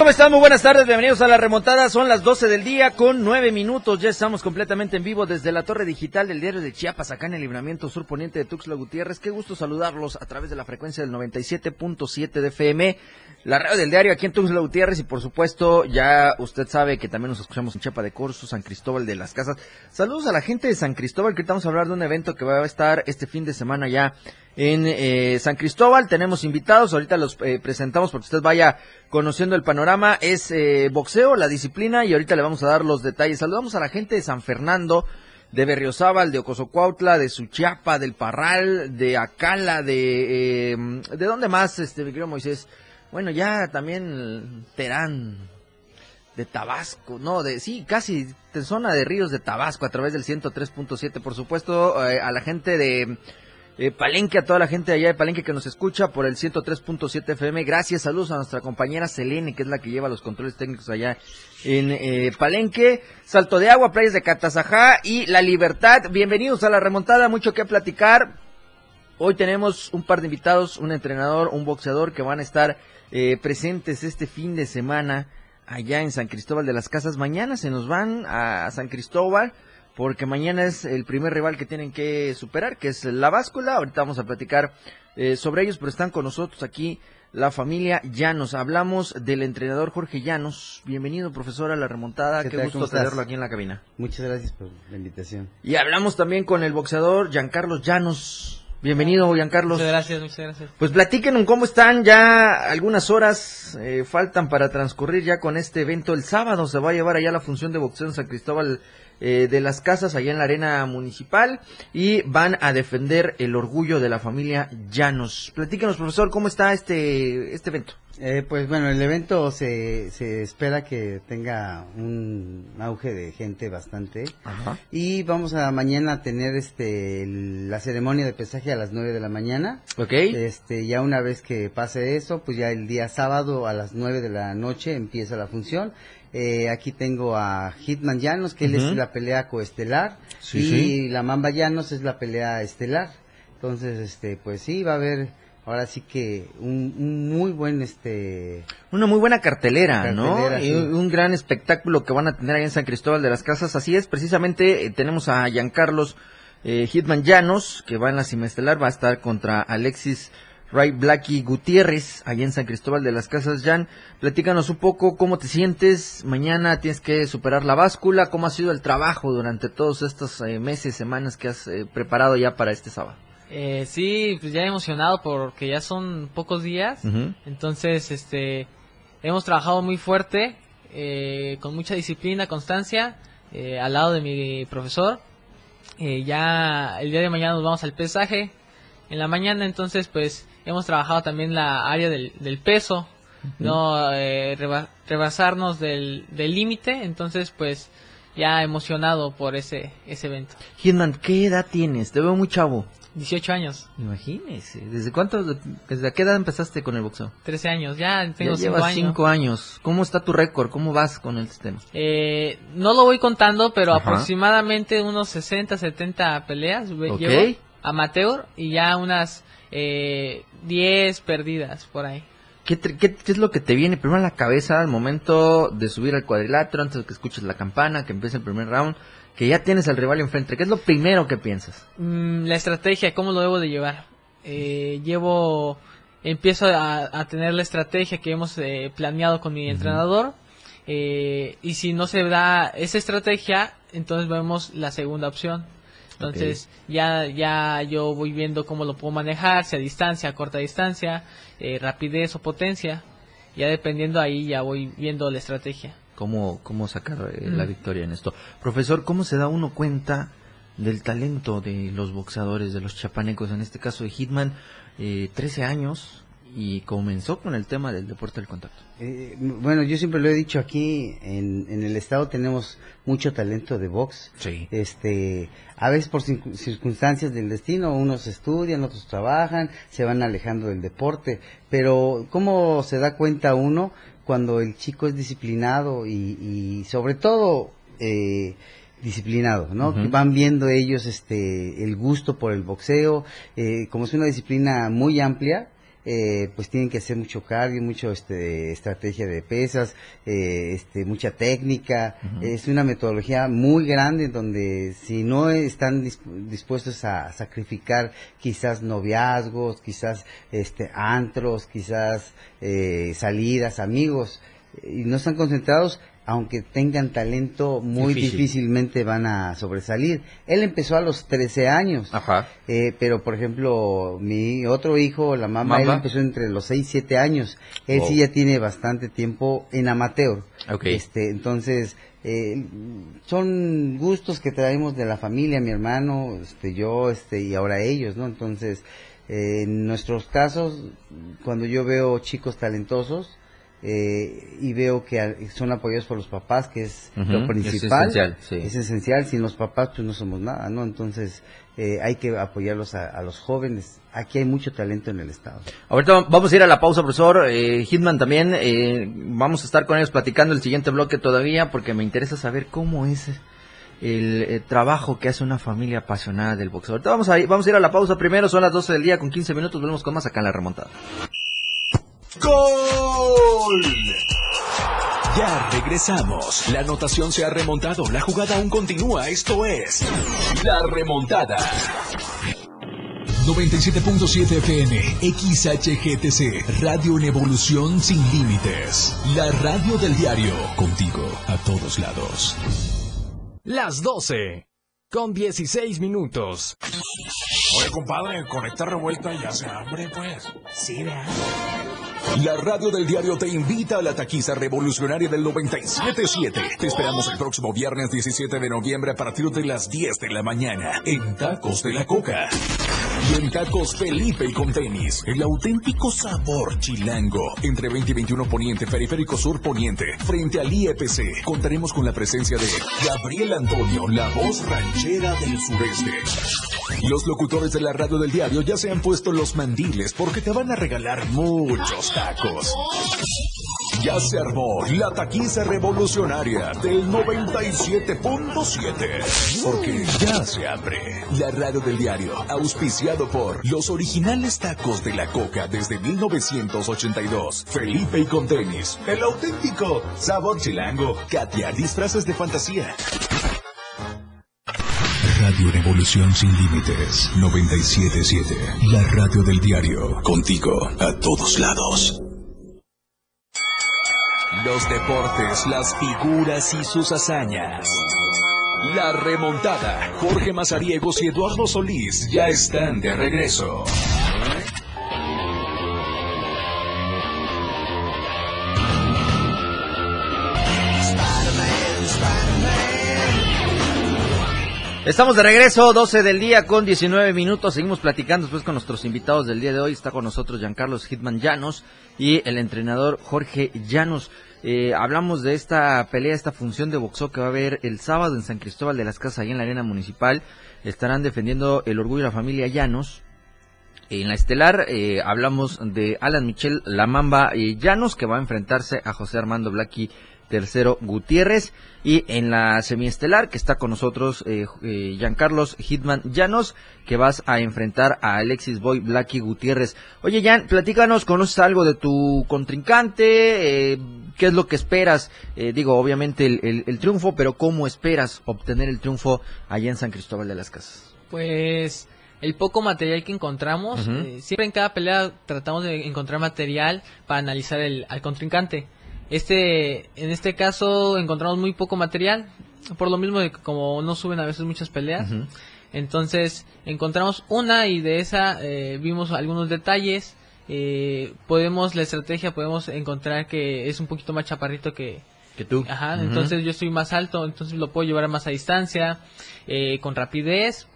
¿Cómo están? Muy buenas tardes, bienvenidos a la remontada. Son las 12 del día con 9 minutos. Ya estamos completamente en vivo desde la torre digital del diario de Chiapas, acá en el libramiento sur poniente de Tuxtla Gutiérrez. Qué gusto saludarlos a través de la frecuencia del 97.7 de FM, la radio del diario aquí en Tuxtla Gutiérrez y por supuesto ya usted sabe que también nos escuchamos en Chiapa de Corzo, San Cristóbal de las Casas. Saludos a la gente de San Cristóbal que estamos a hablar de un evento que va a estar este fin de semana ya en eh, San Cristóbal. Tenemos invitados, ahorita los eh, presentamos porque usted vaya conociendo el panorama. Es eh, boxeo, la disciplina, y ahorita le vamos a dar los detalles. Saludamos a la gente de San Fernando, de Berriozábal, de Ocosocuautla, de Suchiapa, del Parral, de Acala, de... ¿De dónde más, este, mi querido Moisés? Bueno, ya también Terán, de Tabasco, no, de sí, casi de zona de ríos de Tabasco a través del 103.7, por supuesto, a la gente de eh, Palenque, a toda la gente allá de Palenque que nos escucha por el 103.7 FM. Gracias, saludos a nuestra compañera Selene, que es la que lleva los controles técnicos allá en eh, Palenque. Salto de Agua, playas de Catazajá y La Libertad. Bienvenidos a la remontada, mucho que platicar. Hoy tenemos un par de invitados, un entrenador, un boxeador que van a estar eh, presentes este fin de semana allá en San Cristóbal de las Casas. Mañana se nos van a San Cristóbal porque mañana es el primer rival que tienen que superar, que es la báscula. Ahorita vamos a platicar eh, sobre ellos, pero están con nosotros aquí la familia Llanos. Hablamos del entrenador Jorge Llanos. Bienvenido, profesor, a la remontada. Qué, gusto tenerlo aquí en la cabina. Muchas gracias por la invitación. Y hablamos también con el boxeador Giancarlos Llanos. Bienvenido, Giancarlos. Muchas gracias, muchas gracias. Pues platíquenos cómo están. Ya algunas horas eh, faltan para transcurrir ya con este evento. El sábado se va a llevar allá la función de boxeo en San Cristóbal eh, de las casas allá en la arena municipal y van a defender el orgullo de la familia Llanos. Platícanos, profesor, ¿cómo está este, este evento? Eh, pues bueno, el evento se, se espera que tenga un auge de gente bastante y vamos a mañana tener este la ceremonia de pesaje a las 9 de la mañana. Ok. Este ya una vez que pase eso, pues ya el día sábado a las 9 de la noche empieza la función eh, aquí tengo a Hitman Llanos, que él es la pelea coestelar, y la Mamba Llanos es la pelea estelar. Entonces, este, pues sí, va a haber ahora sí que un, muy buen este una muy buena cartelera, ¿no? Y un, gran espectáculo que van a tener ahí en San Cristóbal de las Casas. Así es, precisamente eh, tenemos a Giancarlos eh, Hitman Llanos que va en la estelar, va a estar contra Alexis Ray Blacky Gutiérrez, allá en San Cristóbal de las Casas. Jan, platícanos un poco cómo te sientes. Mañana tienes que superar la báscula. ¿Cómo ha sido el trabajo durante todos estos eh, meses, semanas que has eh, preparado ya para este sábado? Eh, sí, pues ya emocionado porque ya son pocos días. Entonces, este, hemos trabajado muy fuerte, con mucha disciplina, constancia, al lado de mi profesor. ya el día de mañana nos vamos al pesaje. En la mañana, entonces, pues hemos trabajado también la área del, peso, no eh, rebasarnos del límite, entonces pues ya emocionado por ese, ese evento. Hitman, ¿qué edad tienes? Te veo muy chavo. 18 años. Imagínese. ¿Desde cuánto, desde qué edad empezaste con el boxeo? 13 años, ya tengo 5 años. 5 años. ¿Cómo está tu récord? ¿Cómo vas con el sistema? Eh, no lo voy contando, pero aproximadamente unos 60, 70 peleas llevo amateur y ya unas eh, 10 perdidas por ahí. ¿Qué, ¿Qué, es lo que te viene primero a la cabeza al momento de subir al cuadrilátero, antes de que escuches la campana, que empiece el primer round, que ya tienes al rival enfrente? ¿Qué es lo primero que piensas? Mm, la estrategia, cómo lo debo de llevar. Eh, llevo, empiezo a, tener la estrategia que hemos eh, planeado con mi entrenador. Eh, y si no se da esa estrategia, entonces vemos la segunda opción entonces ya, ya yo voy viendo cómo lo puedo manejar, si a distancia, a corta distancia, eh, rapidez o potencia. Ya dependiendo ahí ya voy viendo la estrategia. ¿Cómo, cómo sacar eh, la victoria en esto? Profesor, ¿cómo se da uno cuenta del talento de los boxeadores, de los chapanecos, en este caso de Hitman? Eh, 13 años y comenzó con el tema del deporte del contacto. Eh, bueno, yo siempre lo he dicho aquí, en, en, el estado tenemos mucho talento de box. Sí. Este, a veces por circunstancias del destino, unos estudian, otros trabajan, se van alejando del deporte, pero ¿cómo se da cuenta uno cuando el chico es disciplinado y, y sobre todo eh, disciplinado, ¿no? Van viendo ellos este el gusto por el boxeo, eh, como es una disciplina muy amplia, eh, pues tienen que hacer mucho cardio, mucho este, estrategia de pesas, eh, este, mucha técnica. Es una metodología muy grande donde si no están dispuestos a sacrificar quizás noviazgos, quizás este, antros, quizás eh, salidas, amigos, y no están concentrados, aunque tengan talento, muy difícilmente van a sobresalir. Él empezó a los 13 años, eh, pero por ejemplo, mi otro hijo, la mamá, él empezó entre los 6 y 7 años. Él sí ya tiene bastante tiempo en amateur. Este, entonces, eh, son gustos que traemos de la familia, mi hermano, este, yo, este, y ahora ellos, ¿no? Entonces, eh, en nuestros casos, cuando yo veo chicos talentosos, eh, y veo que son apoyados por los papás, que es lo principal. Es esencial, es esencial, sin los papás pues no somos nada, ¿no? Entonces eh, hay que apoyarlos a, los jóvenes. Aquí hay mucho talento en el Estado. Ahorita vamos a ir a la pausa, profesor. Eh, Hitman también, eh, vamos a estar con ellos platicando el siguiente bloque todavía, porque me interesa saber cómo es el, trabajo que hace una familia apasionada del boxeo. Ahorita vamos a, ir, vamos a ir a la pausa primero, son las 12 del día con 15 minutos, volvemos con más acá en la remontada. ¡Gol! Ya regresamos. La anotación se ha remontado. La jugada aún continúa. Esto es La Remontada. 97.7 FM, XHGTC, Radio en Evolución Sin Límites. La radio del diario, contigo a todos lados. Las 12, con 16 minutos. Oye, compadre, con esta revuelta ya se hambre, pues. Sí, ¿verdad? La radio del diario te invita a la taquiza revolucionaria del 97.7. Te esperamos el próximo viernes 17 de noviembre a partir de las 10 de la mañana en Tacos de la Coca. Y en Tacos Felipe y con tenis, el auténtico sabor chilango. Entre 20 y 21 Poniente, Periférico Sur Poniente, frente al IEPC, contaremos con la presencia de Gabriel Antonio, la voz ranchera del sureste. Los locutores de la radio del diario ya se han puesto los mandiles porque te van a regalar muchos tacos. Ya se armó la taquiza revolucionaria del 97.7. Porque ya se abre la radio del diario, auspiciado por los originales tacos de la coca desde 1982. Felipe y con tenis, el auténtico sabor chilango. Katia, disfraces de fantasía. Radio Revolución Sin Límites 977. La radio del diario. Contigo a todos lados. Los deportes, las figuras y sus hazañas. La remontada. Jorge Mazariegos y Eduardo Solís ya están de regreso. Estamos de regreso, 12 del día con 19 minutos. Seguimos platicando después con nuestros invitados del día de hoy. Está con nosotros Giancarlos Hitman Llanos y el entrenador Jorge Llanos. Eh, hablamos de esta pelea, esta función de boxeo que va a haber el sábado en San Cristóbal de las Casas, ahí en la arena municipal. Estarán defendiendo el orgullo de la familia Llanos. En la estelar eh, hablamos de Alan Michel Lamamba eh, Llanos, que va a enfrentarse a José Armando Blackie tercero Gutiérrez. Y en la semiestelar que está con nosotros eh, eh, Giancarlos Hitman Llanos, que vas a enfrentar a Alexis Boy Blacky Gutiérrez. Oye Jan, platícanos, ¿conoces algo de tu contrincante? Eh, ¿Qué es lo que esperas? Eh, digo, obviamente el, el, triunfo, pero ¿cómo esperas obtener el triunfo allá en San Cristóbal de las Casas? Pues el poco material que encontramos, siempre en cada pelea tratamos de encontrar material para analizar el, al contrincante. Este, en este caso encontramos muy poco material, por lo mismo de que como no suben a veces muchas peleas. Entonces encontramos una y de esa eh, vimos algunos detalles. Eh, podemos, la estrategia, podemos encontrar que es un poquito más chaparrito que, que tú. Ajá, entonces yo estoy más alto, entonces lo puedo llevar más a distancia, eh, con rapidez,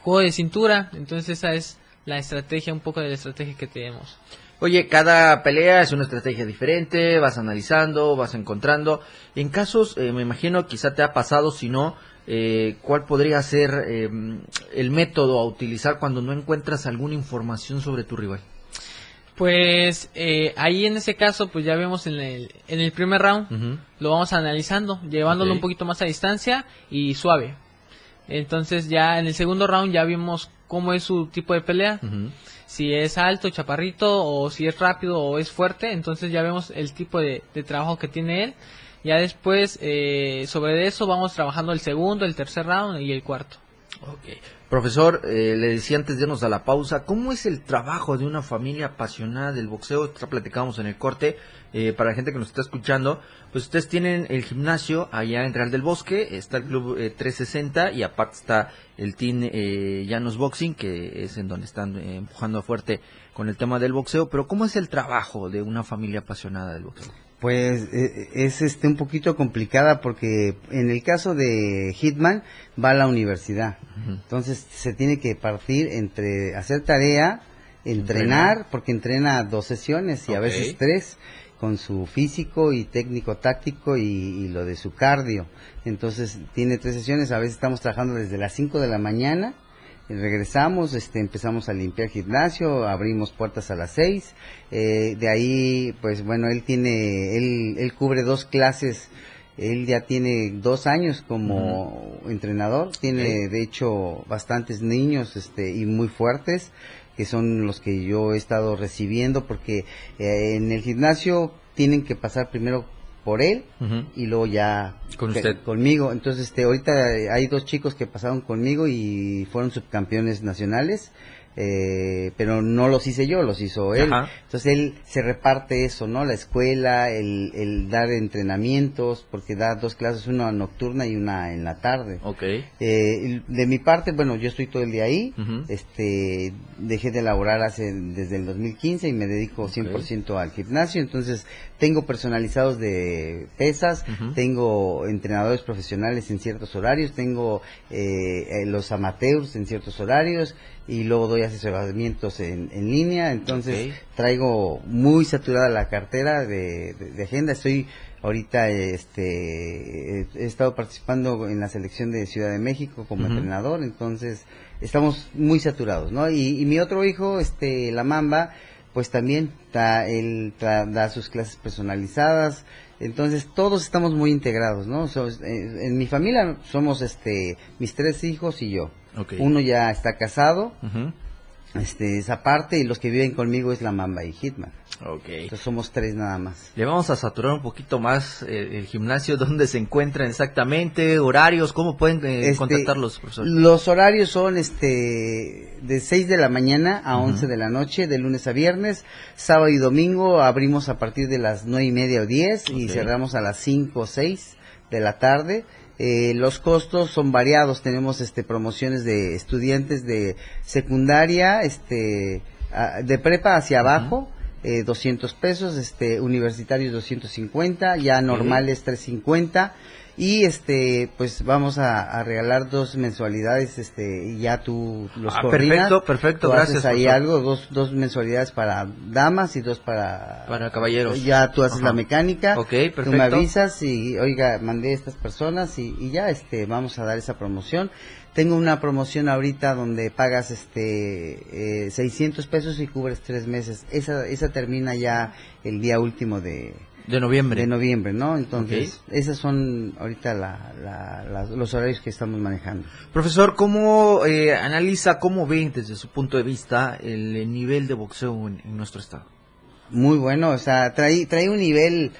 juego de cintura, entonces esa es la estrategia, un poco de la estrategia que tenemos. Oye, cada pelea es una estrategia diferente, vas analizando, vas encontrando. En casos, eh, me imagino, quizá te ha pasado, si no, eh, ¿cuál podría ser eh, el método a utilizar cuando no encuentras alguna información sobre tu rival? Pues eh, ahí en ese caso, pues ya vemos en el, en el primer round, lo vamos analizando, llevándolo un poquito más a distancia y suave. Entonces ya en el segundo round ya vimos cómo es su tipo de pelea, si es alto, chaparrito, o si es rápido o es fuerte, entonces ya vemos el tipo de, trabajo que tiene él. Ya después, eh, sobre eso, vamos trabajando el segundo, el tercer round y el cuarto. Ok. Profesor, eh, le decía antes de irnos a la pausa, ¿cómo es el trabajo de una familia apasionada del boxeo? Ya platicábamos en el corte, eh, para la gente que nos está escuchando, pues ustedes tienen el gimnasio allá en Real del Bosque, está el Club eh, 360 y aparte está el Team eh, Llanos Boxing, que es en donde están eh, empujando fuerte con el tema del boxeo, pero ¿cómo es el trabajo de una familia apasionada del boxeo? Pues eh, es este un poquito complicada porque en el caso de Hitman va a la universidad. Entonces se tiene que partir entre hacer tarea, entrenar, porque entrena dos sesiones y a veces tres con su físico y técnico táctico y, y lo de su cardio. Entonces tiene tres sesiones, a veces estamos trabajando desde las 5 de la mañana regresamos, este, empezamos a limpiar gimnasio, abrimos puertas a las seis, eh, de ahí, pues bueno, él tiene, él, él cubre dos clases, él ya tiene dos años como entrenador, tiene de hecho bastantes niños, este, y muy fuertes, que son los que yo he estado recibiendo, porque eh, en el gimnasio tienen que pasar primero por él y luego ya Con que- usted. conmigo. Entonces, este, ahorita hay dos chicos que pasaron conmigo y fueron subcampeones nacionales, eh, pero no los hice yo, los hizo él. Ajá. Entonces él se reparte eso, ¿no? La escuela, el, el dar entrenamientos, porque da dos clases, una nocturna y una en la tarde. Ok. Eh, de mi parte, bueno, yo estoy todo el día ahí. Este, dejé de laborar hace desde el 2015 y me dedico 100% al gimnasio. Entonces, tengo personalizados de pesas, tengo entrenadores profesionales en ciertos horarios, tengo eh, eh, los amateurs en ciertos horarios y luego doy asesoramientos en, en línea. Entonces, traigo muy saturada la cartera de, de- de agenda. Estoy ahorita, este, he estado participando en la selección de Ciudad de México como entrenador, entonces estamos muy saturados, ¿no? Y, y mi otro hijo, este, la Mamba, pues también él da sus clases personalizadas. Entonces todos estamos muy integrados, ¿no? So- eh, en mi familia somos, este, mis tres hijos y yo. Uno ya está casado, este, esa parte, y los que viven conmigo es la Mamba y Hitman. Ok. Entonces somos tres nada más. Le vamos a saturar un poquito más eh, el gimnasio, dónde se encuentran exactamente, horarios, cómo pueden eh, Este, contactarlos, profesor. Los horarios son este de 6 de la mañana a 11 de la noche, de lunes a viernes. Sábado y domingo abrimos a partir de las nueve y media o 10 y cerramos a las 5 o 6 de la tarde. Eh, los costos son variados. Tenemos este promociones de estudiantes de secundaria, este a- de prepa hacia abajo. Eh, 200 pesos, este, universitarios 250, ya normales 350 y este, pues vamos a, a regalar dos mensualidades, este, y ya tú los Ah, perfecto, perfecto, Tú gracias, haces ahí algo, dos, dos mensualidades para damas y dos para... Para caballeros. Ya tú haces Ajá. la mecánica. Ok, Tú me perfecto. avisas y, oiga, mandé a estas personas y, y ya, este, vamos a dar esa promoción. Tengo una promoción ahorita donde pagas, este, eh, 600 pesos y cubres tres meses. Esa, esa termina ya el día último de, De noviembre. de noviembre, ¿no? Entonces, esos son ahorita la, la- las- los horarios que estamos manejando. Profesor, ¿cómo eh, analiza, cómo ve desde su punto de vista el, nivel de boxeo en, en nuestro estado? Muy bueno, o sea, trae, trae un nivel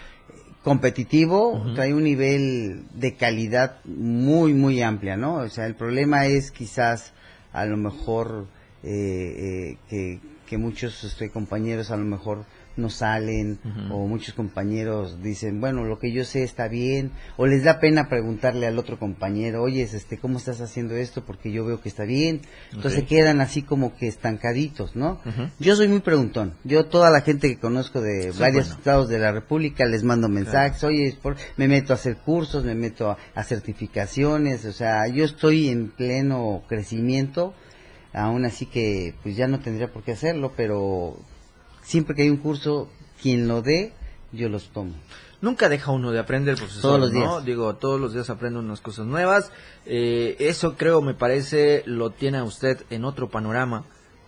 competitivo, Ujú. trae un nivel de calidad muy, muy amplia, ¿no? O sea, el problema es quizás a lo mejor eh, eh, que, que muchos este, compañeros a lo mejor no salen o muchos compañeros dicen, bueno, lo que yo sé está bien, o les da pena preguntarle al otro compañero, oye, este, ¿cómo estás haciendo esto? Porque yo veo que está bien. Entonces quedan así como que estancaditos, ¿no? Yo soy muy preguntón. Yo toda la gente que conozco de Sí, varios bueno. estados de la República les mando mensajes, oye, es por- me meto a hacer cursos, me meto a, a certificaciones, o sea, yo estoy en pleno crecimiento, aún así que pues ya no tendría por qué hacerlo, pero siempre que hay un curso, quien lo dé, yo los tomo. Nunca deja uno de aprender, profesor. Todos los ¿no? días. Digo, todos los días aprende unas cosas nuevas. Eh, eso creo, me parece, lo tiene a usted en otro panorama.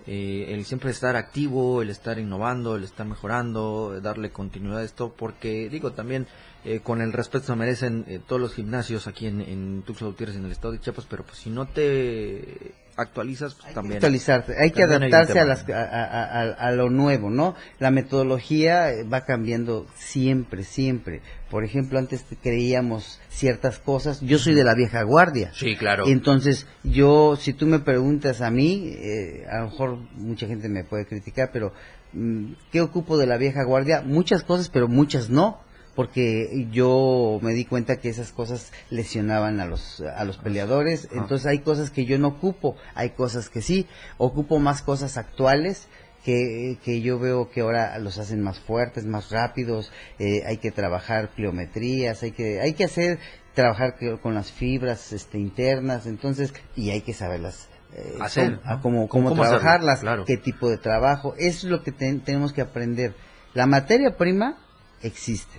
Eh, el siempre estar activo, el estar innovando, el estar mejorando, darle continuidad a esto, porque digo también eh, con el respeto se merecen eh, todos los gimnasios aquí en, en Tuxtla Gutiérrez, en el estado de Chiapas, pero pues si no te actualizas, pues también. actualizarse, hay que también hay un adaptarse a, las, a, a- a- a lo nuevo, ¿no? La metodología eh, va cambiando siempre, siempre. Por ejemplo, antes creíamos ciertas cosas. Yo soy de la vieja guardia. Sí, claro. Entonces, yo, si tú me preguntas a mí, eh, a lo mejor mucha gente me puede criticar, pero mm, ¿qué ocupo de la vieja guardia? Muchas cosas, pero muchas no. Porque yo me di cuenta que esas cosas lesionaban a los, a los peleadores. Entonces hay cosas que yo no ocupo, hay cosas que sí. Ocupo más cosas actuales que, que yo veo que ahora los hacen más fuertes, más rápidos. eh, hay que trabajar pliometrías, hay que, hay que hacer trabajar con las fibras este, internas, entonces, y hay que saberlas eh, Hacer, cómo, cómo, cómo ¿Cómo hacerlo? trabajarlas, Claro. qué tipo de trabajo, eso es lo que ten- tenemos que aprender. La materia prima existe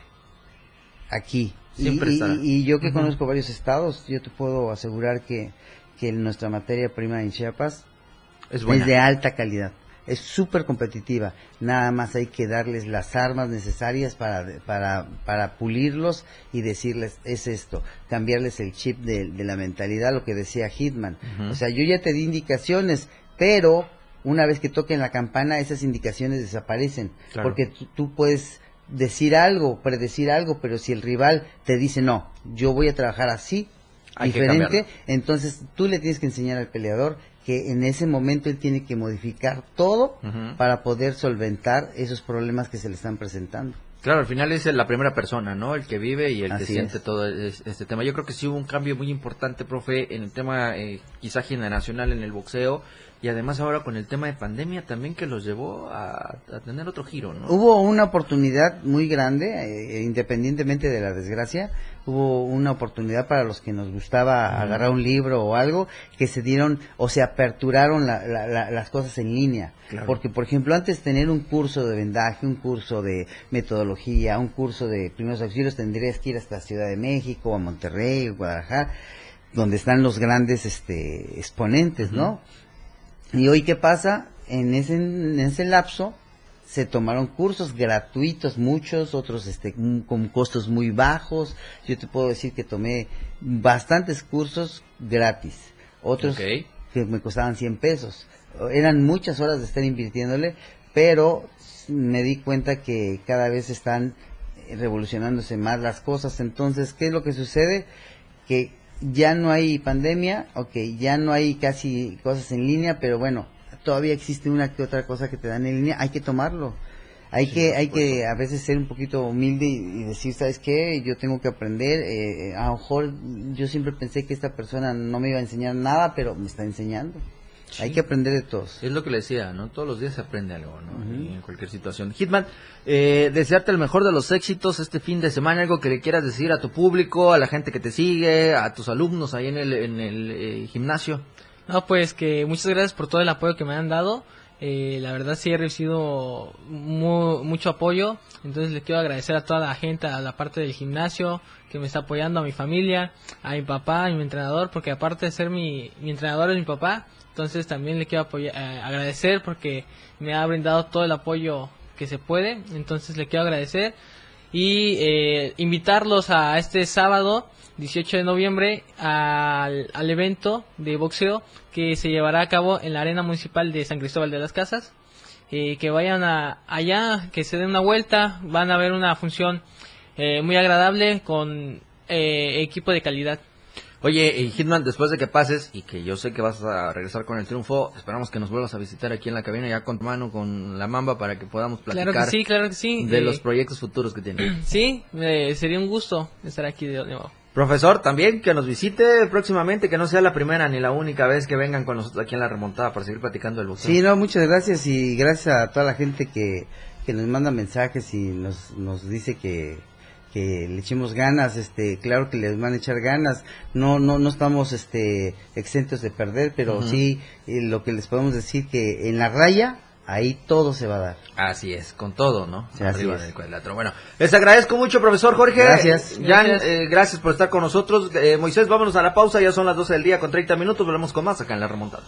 aquí. Siempre y, estará. y yo que conozco varios estados, yo te puedo asegurar que, que nuestra materia prima en Chiapas es buena. es de alta calidad. Es súper competitiva. Nada más hay que darles las armas necesarias para, para, para pulirlos y decirles, es esto. Cambiarles el chip de, de la mentalidad, lo que decía Hitman. O sea, yo ya te di indicaciones, pero una vez que toquen la campana, esas indicaciones desaparecen. Claro. Porque tú, tú puedes decir algo, predecir algo, pero si el rival te dice, no, yo voy a trabajar así, Hay diferente, entonces tú le tienes que enseñar al peleador que en ese momento él tiene que modificar todo para poder solventar esos problemas que se le están presentando. Claro, al final es la primera persona, ¿no? El que vive y el que siente es. todo es- este tema. Yo creo que sí hubo un cambio muy importante, profe, en el tema eh, quizá generacional en el boxeo y además ahora con el tema de pandemia también que los llevó a, a tener otro giro, ¿no? Hubo una oportunidad muy grande, eh, independientemente de la desgracia, hubo una oportunidad para los que nos gustaba agarrar un libro o algo, que se dieron o se aperturaron la- la- la- las cosas en línea. Claro. Porque, por ejemplo, antes tener un curso de vendaje, un curso de metodología, un curso de primeros auxilios, tendrías que ir hasta Ciudad de México, a Monterrey, o Guadalajara, donde están los grandes este, exponentes, ¿no? Y hoy, ¿qué pasa? En ese, en ese lapso se tomaron cursos gratuitos, muchos, otros este, mm, con costos muy bajos. Yo te puedo decir que tomé bastantes cursos gratis, otros que me costaban 100 pesos. Eran muchas horas de estar invirtiéndole, pero me di cuenta que cada vez están revolucionándose más las cosas. Entonces, ¿qué es lo que sucede? Que ya no hay pandemia, ok, ya no hay casi cosas en línea, pero bueno, todavía existe una que otra cosa que te dan en línea, hay que tomarlo. Hay que, hay que a veces ser un poquito humilde y, y decir, ¿sabes qué? Yo tengo que aprender. eh, a lo mejor yo siempre pensé que esta persona no me iba a enseñar nada, pero me está enseñando. Hay que aprender de todos. Es lo que le decía, ¿no? Todos los días se aprende algo, ¿no? En cualquier situación. Hitman, eh, desearte el mejor de los éxitos este fin de semana, algo que le quieras decir a tu público, a la gente que te sigue, a tus alumnos ahí en el, en el eh, gimnasio. No, pues que muchas gracias por todo el apoyo que me han dado. Eh, la verdad sí he recibido mu- mucho apoyo. Entonces le quiero agradecer a toda la gente, a la parte del gimnasio que me está apoyando, a mi familia, a mi papá, a mi entrenador, porque aparte de ser mi, mi entrenador es mi papá. Entonces también le quiero apoyar- eh, agradecer porque me ha brindado todo el apoyo que se puede. Entonces le quiero agradecer y eh, invitarlos a este sábado 18 de noviembre al, al evento de boxeo que se llevará a cabo en la arena municipal de San Cristóbal de las Casas. Eh, que vayan a, allá que se den una vuelta. Van a ver una función eh, muy agradable con eh, equipo de calidad Oye, y Hitman, después de que pases y que yo sé que vas a regresar con el triunfo, esperamos que nos vuelvas a visitar aquí en la cabina ya con tu mano, con la mamba, para que podamos platicar claro que sí claro que sí de Eh, los proyectos futuros que tiene. sí eh, sería un gusto estar aquí de nuevo Profesor, también que nos visite próximamente, que no sea la primera ni la única vez que vengan con nosotros aquí en la remontada para seguir platicando del boxeo. Sí, no, muchas gracias y gracias a toda la gente que, que nos manda mensajes y nos, nos dice que, que le echemos ganas, este, claro que les van a echar ganas, no, no, no estamos, este, exentos de perder, pero sí, eh, lo que les podemos decir que en la raya ahí todo se va a dar. Así es, con todo, ¿no? Sí, Arriba del cuadrilátero. Bueno, les agradezco mucho, profesor Jorge. Gracias. Jan, Gracias. eh, gracias por estar con nosotros. Eh, Moisés, vámonos a la pausa, ya son las 12 del día con 30 minutos, volvemos con más acá en La Remontada.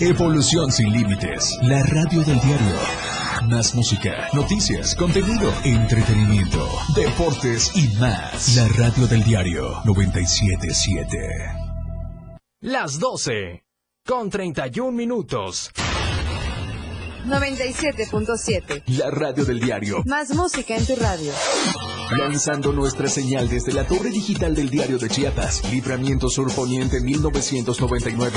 Evolución sin límites. La radio del diario. Más música, noticias, contenido, entretenimiento, deportes y más. La radio del diario 977. Las 12. Con 31 minutos. 97.7. La radio del diario. Más música en tu radio. Lanzando nuestra señal desde la torre digital del diario de Chiapas. Libramiento Sur Poniente 1999.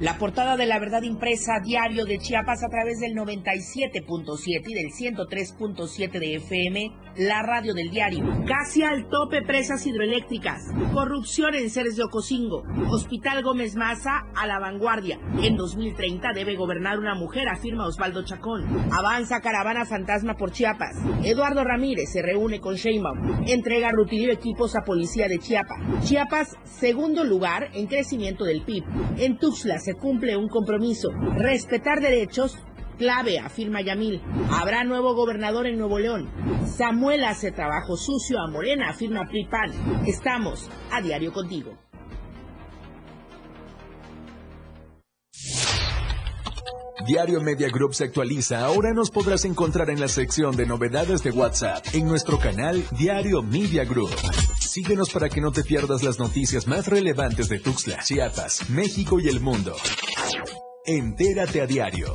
La portada de la verdad impresa diario de Chiapas a través del 97.7 y del 103.7 de FM, la radio del diario. Casi al tope presas hidroeléctricas. Corrupción en Ceres de Ocosingo. Hospital Gómez Maza a la vanguardia. En 2030 debe gobernar una mujer, afirma Osvaldo Chacón. Avanza caravana fantasma por Chiapas. Eduardo Ramírez se reúne con Sheinbaum. Entrega rutilio equipos a policía de Chiapas. Chiapas, segundo lugar en crecimiento del PIB. En Tuxtla se cumple un compromiso. Respetar derechos clave, afirma Yamil. Habrá nuevo gobernador en Nuevo León. Samuel hace trabajo sucio a Morena, afirma Pripan. Estamos a diario contigo. Diario Media Group se actualiza. Ahora nos podrás encontrar en la sección de novedades de WhatsApp en nuestro canal Diario Media Group. Síguenos para que no te pierdas las noticias más relevantes de Tuxtla, Chiapas, México y el mundo. Entérate a diario.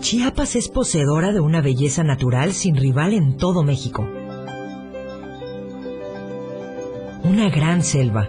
Chiapas es poseedora de una belleza natural sin rival en todo México. Una gran selva,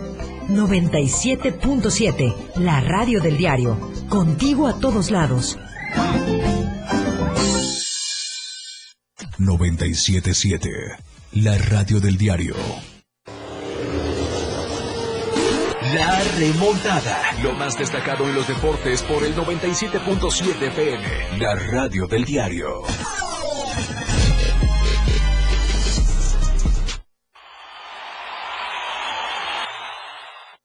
97.7, la radio del diario. Contigo a todos lados. 977. La radio del diario. La remontada. Lo más destacado en los deportes por el 97.7 FM. La radio del diario.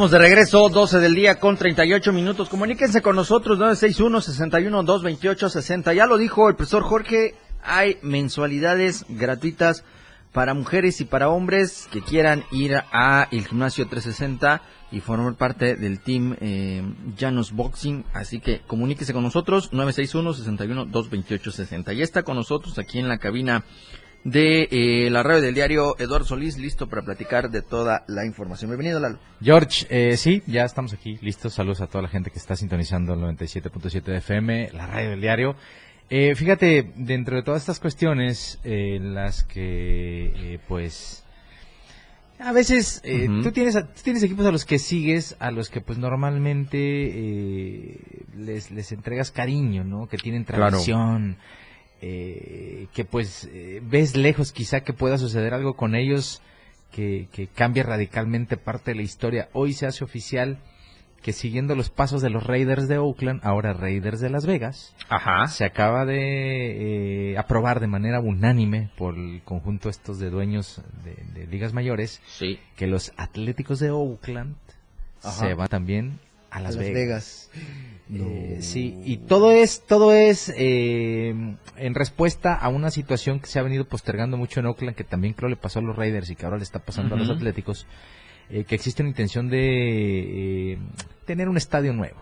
Estamos de regreso, 12 del día con 38 minutos. Comuníquense con nosotros, 961-61-228-60. Ya lo dijo el profesor Jorge, hay mensualidades gratuitas para mujeres y para hombres que quieran ir a el gimnasio 360 y formar parte del team eh, Llanos Boxing. Así que comuníquese con nosotros, 961-61-228-60. Ya está con nosotros aquí en la cabina de eh, la radio del diario Eduardo Solís, listo para platicar de toda la información. Bienvenido, Lalo. George, eh, sí, ya estamos aquí, listos. Saludos a toda la gente que está sintonizando el 97.7 de FM, la radio del diario. Eh, fíjate, dentro de todas estas cuestiones, eh, en las que, eh, pues, a veces tú, tienes, tú tienes equipos a los que sigues, a los que, pues, normalmente eh, les, les entregas cariño, ¿no? Que tienen Claro. Eh, que, pues, eh, ves lejos quizá que pueda suceder algo con ellos que, que cambia radicalmente parte de la historia. Hoy se hace oficial que siguiendo los pasos de los Raiders de Oakland, ahora Raiders de Las Vegas, Ajá. se acaba de eh, aprobar de manera unánime por el conjunto estos de dueños de, de ligas mayores Sí. que los Atléticos de Oakland Ajá. se van también a Las, Las Vegas. Eh, sí, y todo es, todo es eh, en respuesta a una situación que se ha venido postergando mucho en Oakland, que también creo le pasó a los Raiders y que ahora le está pasando a los. Atléticos, eh, que existe una intención de eh, tener un estadio nuevo.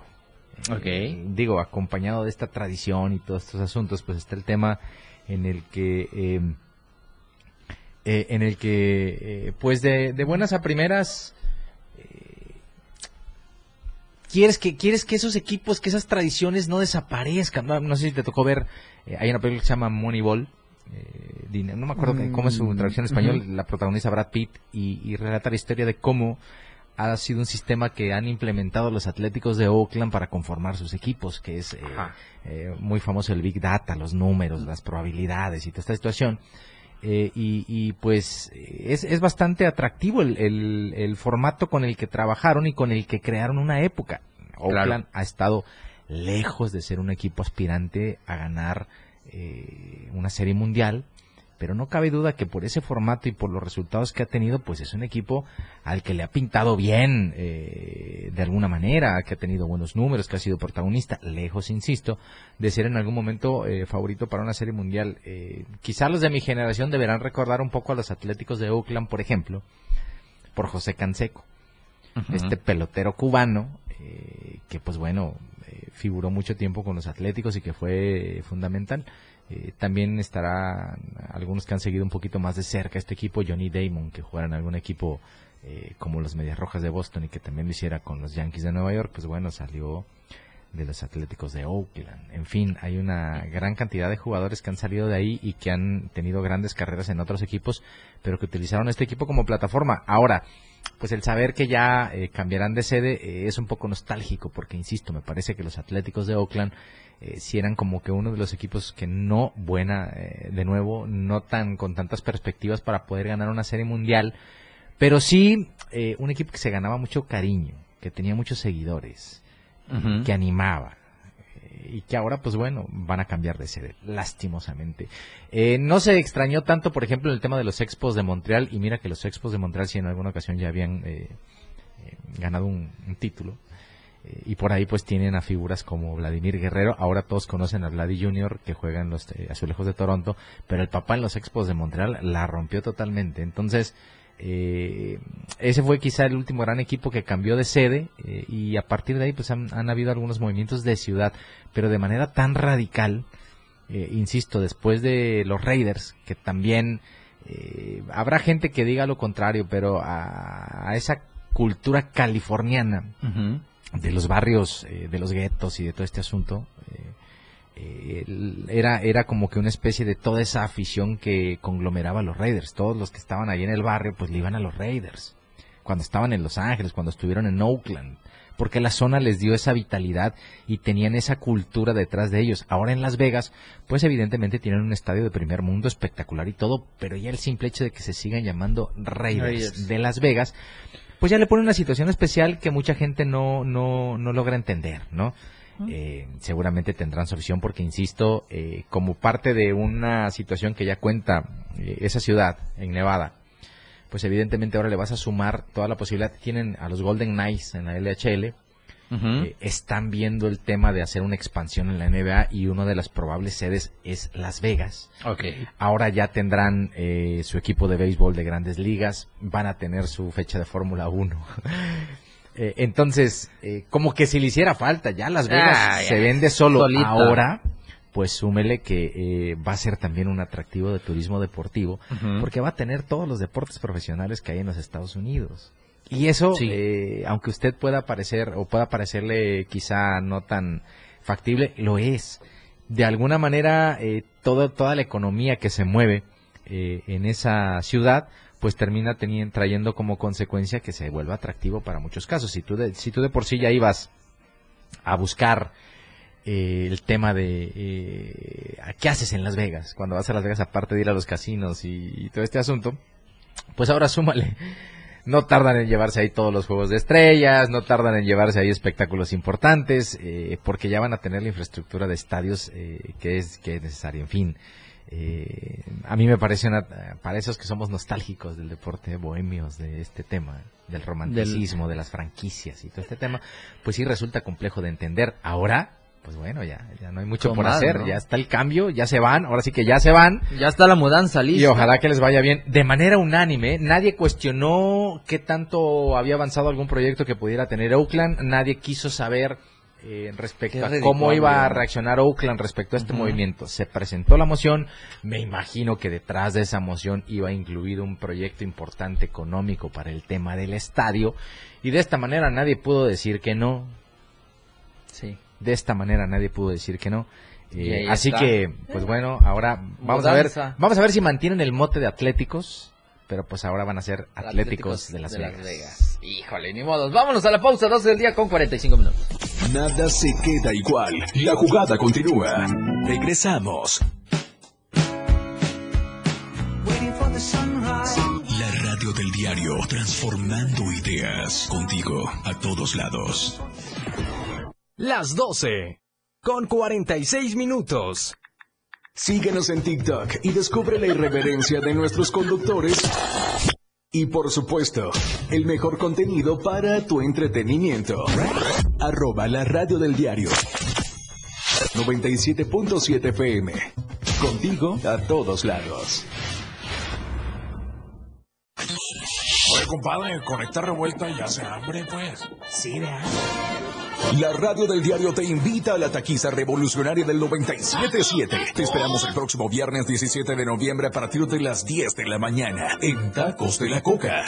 Ok. Eh, digo, acompañado de esta tradición y todos estos asuntos, pues está el tema en el que... eh, eh, en el que, eh, pues de, de buenas a primeras, eh, quieres que quieres que esos equipos, que esas tradiciones no desaparezcan. No, no sé si te tocó ver, eh, hay una película que se llama Moneyball. eh, no me acuerdo Mm, cómo es su traducción en español, la protagoniza Brad Pitt y, y relata la historia de cómo ha sido un sistema que han implementado los Atléticos de Oakland para conformar sus equipos, que es eh, eh, muy famoso el Big Data, los números, las probabilidades y toda esta situación. Eh, y, y, pues es, es bastante atractivo el, el- el formato con el que trabajaron y con el que crearon una época. Oakland ha estado lejos de ser un equipo aspirante a ganar eh, una serie mundial, pero no cabe duda que por ese formato y por los resultados que ha tenido, pues es un equipo al que le ha pintado bien eh, de alguna manera, que ha tenido buenos números, que ha sido protagonista, lejos, insisto, de ser en algún momento eh, favorito para una serie mundial. Eh, quizá los de mi generación deberán recordar un poco a los Atléticos de Oakland, por ejemplo, por José Canseco, este pelotero cubano, eh, que pues bueno, figuró mucho tiempo con los Atléticos y que fue fundamental. Eh, también estará algunos que han seguido un poquito más de cerca este equipo, Johnny Damon, que jugara en algún equipo eh, como los Medias Rojas de Boston y que también lo hiciera con los Yankees de Nueva York, pues bueno, salió de los Atléticos de Oakland. En fin, hay una gran cantidad de jugadores que han salido de ahí y que han tenido grandes carreras en otros equipos, pero que utilizaron este equipo como plataforma. Ahora, pues el saber que ya eh, cambiarán de sede eh, es un poco nostálgico, porque insisto, me parece que los Atléticos de Oakland eh, si eran como que uno de los equipos que no buena, eh, de nuevo, no tan con tantas perspectivas para poder ganar una serie mundial, pero sí un equipo que se ganaba mucho cariño, que tenía muchos seguidores, que animaba. Eh, Y que ahora, pues bueno, van a cambiar de sede, lastimosamente. Eh, no se extrañó tanto, por ejemplo, en el tema de los Expos de Montreal, y mira que los Expos de Montreal sí en alguna ocasión ya habían eh, eh, ganado un, título. Eh, y por ahí pues tienen a figuras como Vladimir Guerrero, ahora todos conocen a Vladi Jr. que juega en los Azulejos de Toronto, pero el papá en los Expos de Montreal la rompió totalmente. Entonces, eh, ese fue quizá el último gran equipo que cambió de sede eh, y a partir de ahí pues han, han habido algunos movimientos de ciudad, pero de manera tan radical, eh, insisto, después de los Raiders, que también eh, habrá gente que diga lo contrario, pero a, a esa cultura californiana de los barrios, de los guetos y de todo este asunto, era, era como que una especie de toda esa afición que conglomeraba a los Raiders. Todos los que estaban ahí en el barrio, pues le iban a los Raiders. Cuando estaban en Los Ángeles, cuando estuvieron en Oakland. Porque la zona les dio esa vitalidad y tenían esa cultura detrás de ellos. Ahora en Las Vegas, pues evidentemente tienen un estadio de primer mundo espectacular y todo, pero ya el simple hecho de que se sigan llamando Raiders, Raiders. de Las Vegas, pues ya le pone una situación especial que mucha gente no, no, no logra entender, ¿no? Eh, seguramente tendrán solución porque, insisto, eh, como parte de una situación que ya cuenta eh, esa ciudad en Nevada, pues evidentemente ahora le vas a sumar toda la posibilidad. Tienen a los Golden Knights en la LHL, eh, están viendo el tema de hacer una expansión en la NBA y una de las probables sedes es Las Vegas. Ahora ya tendrán eh, su equipo de béisbol de grandes ligas, van a tener su fecha de Fórmula 1. Eh, entonces, eh, como que si le hiciera falta, ya Las Vegas Ah, se vende solo. Ahora, pues súmele que eh, va a ser también un atractivo de turismo deportivo, porque va a tener todos los deportes profesionales que hay en los Estados Unidos. Y eso, Sí. eh, aunque usted pueda parecer o pueda parecerle quizá no tan factible, lo es. De alguna manera, eh, todo, toda la economía que se mueve eh, en esa ciudad, pues termina teni- trayendo como consecuencia que se vuelva atractivo para muchos casos. Si tú de, si tú de por sí ya ibas a buscar eh, el tema de eh, ¿a qué haces en Las Vegas? Cuando vas a Las Vegas, aparte de ir a los casinos y, y todo este asunto, pues ahora súmale no tardan en llevarse ahí todos los juegos de estrellas, no tardan en llevarse ahí espectáculos importantes, eh, porque ya van a tener la infraestructura de estadios eh, que, es, que es necesaria. En fin, eh, a mí me parece una, para esos que somos nostálgicos del deporte, bohemios de este tema, del romanticismo, de las franquicias y todo este tema, pues sí resulta complejo de entender. Ahora, pues bueno, ya, ya no hay mucho por hacer, ya está el cambio, ya se van, ahora sí que ya se van. Ya está la mudanza lista. Y ojalá que les vaya bien. De manera unánime, nadie cuestionó qué tanto había avanzado algún proyecto que pudiera tener Oakland, nadie quiso saber eh, respecto a cómo iba a reaccionar Oakland respecto a este movimiento. Se presentó la moción, me imagino que detrás de esa moción iba incluido un proyecto importante económico para el tema del estadio y de esta manera nadie pudo decir que no. Sí de esta manera nadie pudo decir que no. Eh, así que, pues bueno, ahora vamos a ver, vamos a ver si mantienen el mote de Atléticos, pero pues ahora van a ser Atléticos, de, las, Vegas. Híjole, ni modos. Vámonos a la pausa, 12 del día con 45 minutos. Nada se queda igual. La jugada continúa. Regresamos. La radio del diario, transformando ideas contigo a todos lados. Las 12. Con 46 minutos. Síguenos en TikTok y descubre la irreverencia de nuestros conductores. Y por supuesto, el mejor contenido para tu entretenimiento. Arroba la radio del diario. 97.7 FM. Contigo a todos lados. Oye, compadre, con esta revuelta ya se abre, pues. Sí, vea. La radio del diario te invita a la taquiza revolucionaria del 97.7. Te esperamos el próximo viernes 17 de noviembre a partir de las 10 de la mañana en Tacos de la Coca.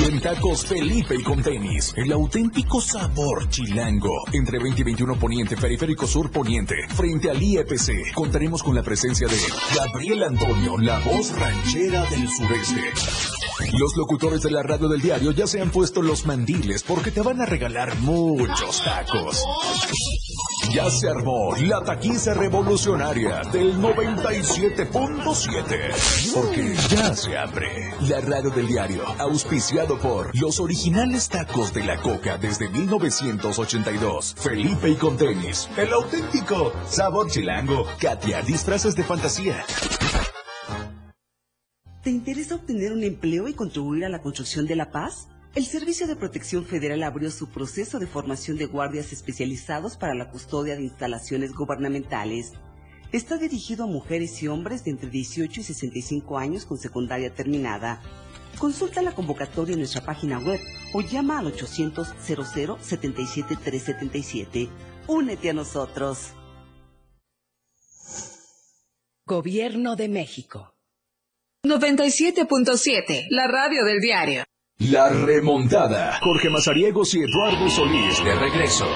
Y en Tacos Felipe y con tenis, el auténtico sabor chilango. Entre 20 y 21 Poniente, Periférico Sur Poniente, frente al IEPC, contaremos con la presencia de Gabriel Antonio, la voz ranchera del sureste. Los locutores de la radio del diario ya se han puesto los mandiles porque te van a regalar muchos tacos. Ya se armó la taquiza revolucionaria del 97.7. Porque ya se abre la radio del diario, auspiciado por los originales tacos de la coca desde 1982. Felipe y con tenis, el auténtico sabor chilango. Katia, disfraces de fantasía. ¿Te interesa obtener un empleo y contribuir a la construcción de la paz? El Servicio de Protección Federal abrió su proceso de formación de guardias especializados para la custodia de instalaciones gubernamentales. Está dirigido a mujeres y hombres de entre 18 y 65 años con secundaria terminada. Consulta la convocatoria en nuestra página web o llama al 800 00 77 377. Únete a nosotros. Gobierno de México. 97.7, la radio del diario. La remontada. Jorge Mazariegos y Eduardo Solís de regreso.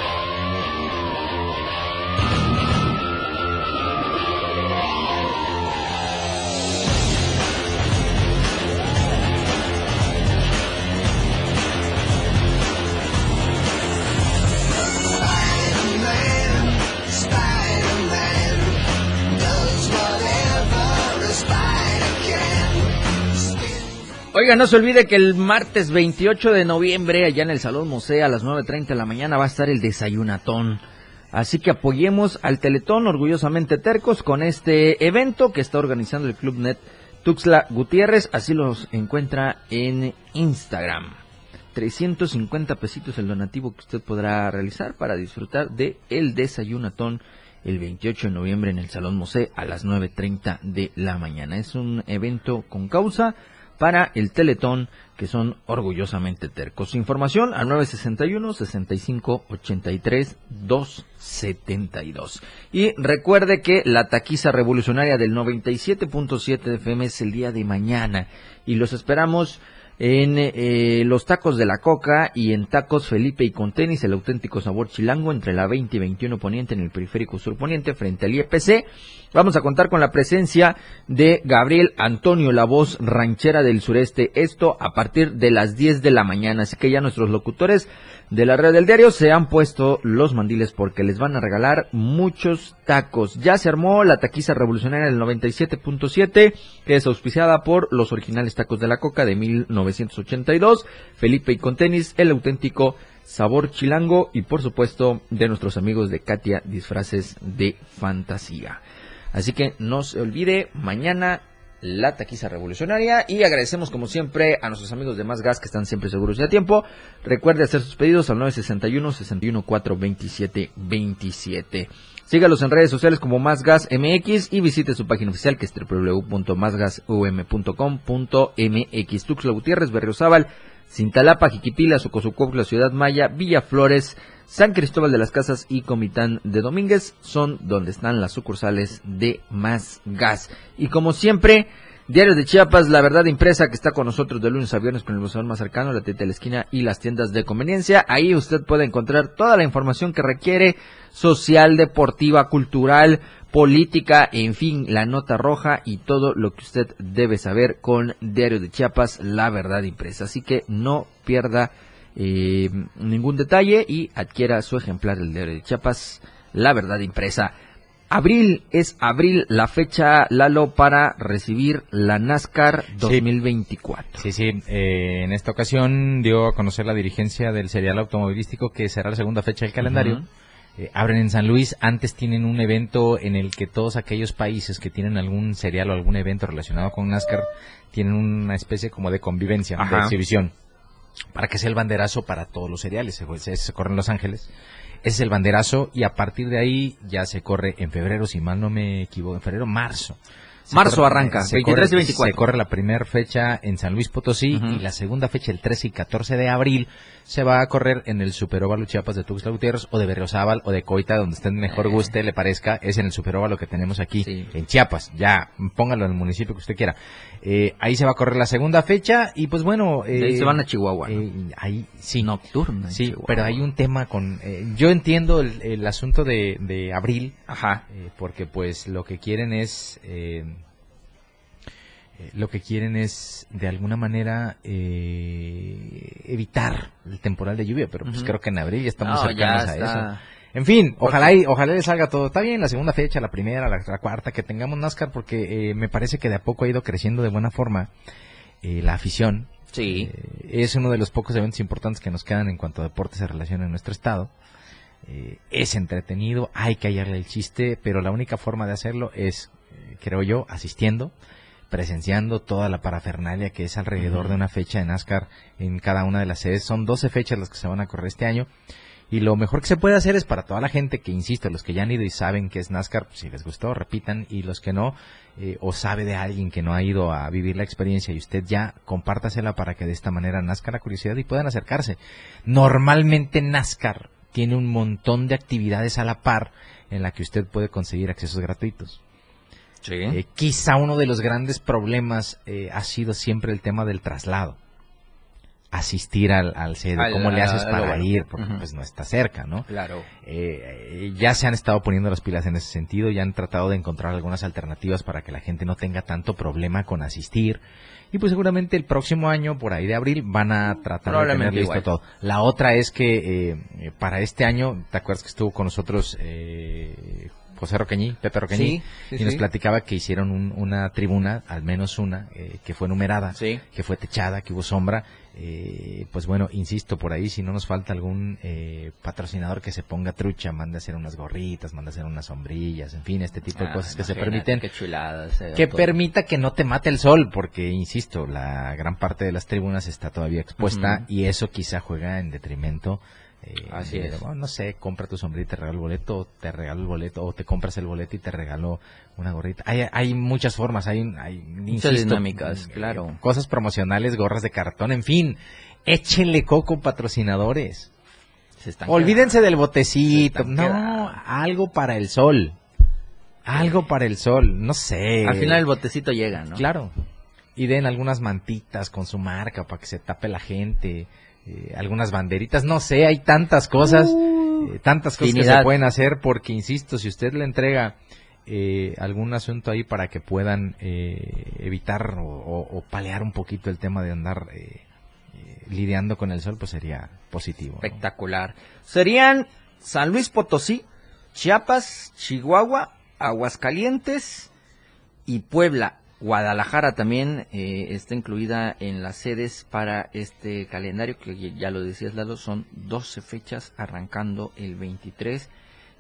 Oiga, no se olvide que el martes 28 de noviembre, allá en el Salón Mosé, a las 9.30 de la mañana, va a estar el desayunatón. Así que apoyemos al Teletón, orgullosamente tercos, con este evento que está organizando el Club Net Tuxla Gutiérrez. Así los encuentra en Instagram. 350 pesitos el donativo que usted podrá realizar para disfrutar de el desayunatón el 28 de noviembre en el Salón Mosé a las 9.30 de la mañana. Es un evento con causa para el Teletón, que son orgullosamente tercos. Información al 961 65 83 272. Y recuerde que la taquiza revolucionaria del 97.7 de FM es el día de mañana y los esperamos en eh, los tacos de la Coca y en tacos Felipe y con tenis, el auténtico sabor chilango entre la 20 y 21 poniente en el periférico sur poniente frente al IEPC. Vamos a contar con la presencia de Gabriel Antonio, la voz ranchera del sureste, esto a partir de las 10 de la mañana, así que ya nuestros locutores de la red del diario se han puesto los mandiles porque les van a regalar muchos tacos. Ya se armó la taquiza revolucionaria del 97.7, que es auspiciada por los originales tacos de la coca de 1982, Felipe y con tenis, el auténtico sabor chilango y por supuesto de nuestros amigos de Katia Disfraces de Fantasía. Así que no se olvide, mañana la taquiza revolucionaria y agradecemos como siempre a nuestros amigos de Más Gas que están siempre seguros y a tiempo. Recuerde hacer sus pedidos al 961 61 4 27 27. Sígalos en redes sociales como Más Gas MX y visite su página oficial que es www.másgasum.com.mx. Tuxla Gutiérrez, Berriozábal, Cintalapa, Jiquipila, La Ciudad Maya, Villa Flores, San Cristóbal de las Casas y Comitán de Domínguez son donde están las sucursales de Más Gas. Y como siempre, Diario de Chiapas, la verdad impresa que está con nosotros de lunes a viernes con el buscador más cercano, la tienda de la esquina y las tiendas de conveniencia. Ahí usted puede encontrar toda la información que requiere, social, deportiva, cultural, política, en fin, la nota roja y todo lo que usted debe saber con Diario de Chiapas, la verdad impresa. Así que no pierda eh, ningún detalle y adquiera su ejemplar del Diario de Chiapas, La Verdad Impresa. Abril es abril la fecha, Lalo, para recibir la NASCAR 2024. Sí, sí, eh, en esta ocasión dio a conocer la dirigencia del serial automovilístico que será la segunda fecha del calendario. Eh, abren en San Luis, antes tienen un evento en el que todos aquellos países que tienen algún serial o algún evento relacionado con NASCAR tienen una especie como de convivencia, de exhibición para que sea el banderazo para todos los cereales. Se, se, corre en Los Ángeles. Ese es el banderazo y a partir de ahí ya se corre en febrero, si mal no me equivoco, en febrero, marzo. marzo arranca, 23 y 24. Se corre la primera fecha en San Luis Potosí y la segunda fecha el 13 y 14 de abril se va a correr en el Superóvalo Chiapas de Tuxtla Gutiérrez o de Berriozábal o de Coita, donde usted mejor guste, le parezca, es en el Superóvalo que tenemos aquí en Chiapas. Ya, póngalo en el municipio que usted quiera. Eh, ahí se va a correr la segunda fecha y pues bueno... ahí se van a Chihuahua. Eh, ahí sí. Nocturna. Sí, pero hay un tema con... Eh, yo entiendo el, asunto de, de abril. Ajá. porque pues lo que quieren es eh, lo que quieren es de alguna manera eh, evitar el temporal de lluvia, pero pues creo que en abril ya estamos cercanos a eso. En fin, ojalá y, ojalá le salga todo. Está bien la segunda fecha, la primera, la, cuarta, que tengamos NASCAR, porque eh, me parece que de a poco ha ido creciendo de buena forma la afición. Sí. es uno de los pocos eventos importantes que nos quedan en cuanto a deporte se relaciona en nuestro estado. es entretenido, hay que hallarle el chiste, pero la única forma de hacerlo es, creo yo, asistiendo presenciando toda la parafernalia que es alrededor de una fecha de NASCAR en cada una de las sedes. Son 12 fechas las que se van a correr este año. Y lo mejor que se puede hacer es para toda la gente que, insisto, los que ya han ido y saben que es NASCAR, pues, si les gustó, repitan, y los que no, eh, o sabe de alguien que no ha ido a vivir la experiencia y usted ya compártasela para que de esta manera nazca la curiosidad y puedan acercarse. Normalmente NASCAR tiene un montón de actividades a la par en la que usted puede conseguir accesos gratuitos. Eh, quizá uno de los grandes problemas eh, ha sido siempre el tema del traslado. Asistir al, al sede, ¿cómo le haces para ir? Porque pues no está cerca, ¿no? Claro. Eh, ya se han estado poniendo las pilas en ese sentido, ya han tratado de encontrar algunas alternativas para que la gente no tenga tanto problema con asistir. Y pues seguramente el próximo año, por ahí de abril, van a tratar de tener listo todo. La otra es que para este año, ¿te acuerdas que estuvo con nosotros eh, José Roqueñí, Pepe Roqueñí, y nos platicaba que hicieron una tribuna, al menos una, eh, que fue numerada, que fue techada, que hubo sombra. Eh, pues bueno, insisto, por ahí si no nos falta algún eh, patrocinador que se ponga trucha, manda a hacer unas gorritas, manda a hacer unas sombrillas, en fin, este tipo de ah, cosas que se permiten. que permita que no te mate el sol, porque, insisto, la gran parte de las tribunas está todavía expuesta y eso quizá juega en detrimento eh, Así es. no sé, compra tu sombrita y te regalo el boleto, te regalo el boleto, o te compras el boleto y te regalo una gorrita. Hay, hay muchas formas, hay, hay muchas dinámicas, claro. Cosas promocionales, gorras de cartón, en fin. Échenle coco patrocinadores. Olvídense del botecito. No, algo para el sol. Algo para el sol, no sé. Al final el botecito llega, ¿no? Claro. y den algunas mantitas con su marca para que se tape la gente, eh, algunas banderitas, no sé, hay tantas cosas, uh, eh, tantas cosas que se pueden hacer porque, insisto, si usted le entrega eh, algún asunto ahí para que puedan evitar o, palear un poquito el tema de andar lidiando con el sol, pues sería positivo. Espectacular. Serían San Luis Potosí, Chiapas, Chihuahua, Aguascalientes y Puebla. Guadalajara también eh, está incluida en las sedes para este calendario, que ya lo decías Lalo, son 12 fechas arrancando el 23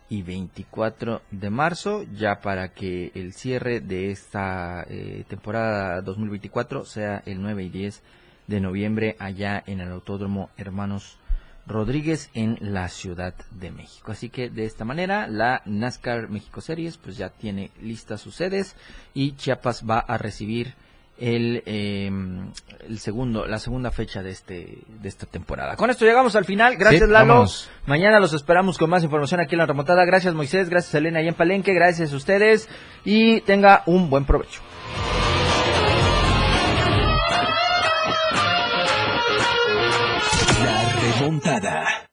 y 24 de marzo, ya para que el cierre de esta eh, temporada 2024 sea el 9 y 10 de noviembre allá en el Autódromo Hermanos Rodríguez en la Ciudad de México. Así que de esta manera la NASCAR México Series pues ya tiene listas sus sedes y Chiapas va a recibir el, em, el segundo, la segunda fecha de este de esta temporada. Con esto llegamos al final. Gracias Lalo. Mañana los esperamos con más información aquí en la remontada. Gracias Moisés, gracias Elena y en Palenque, gracias a ustedes y tenga un buen provecho. Remontada.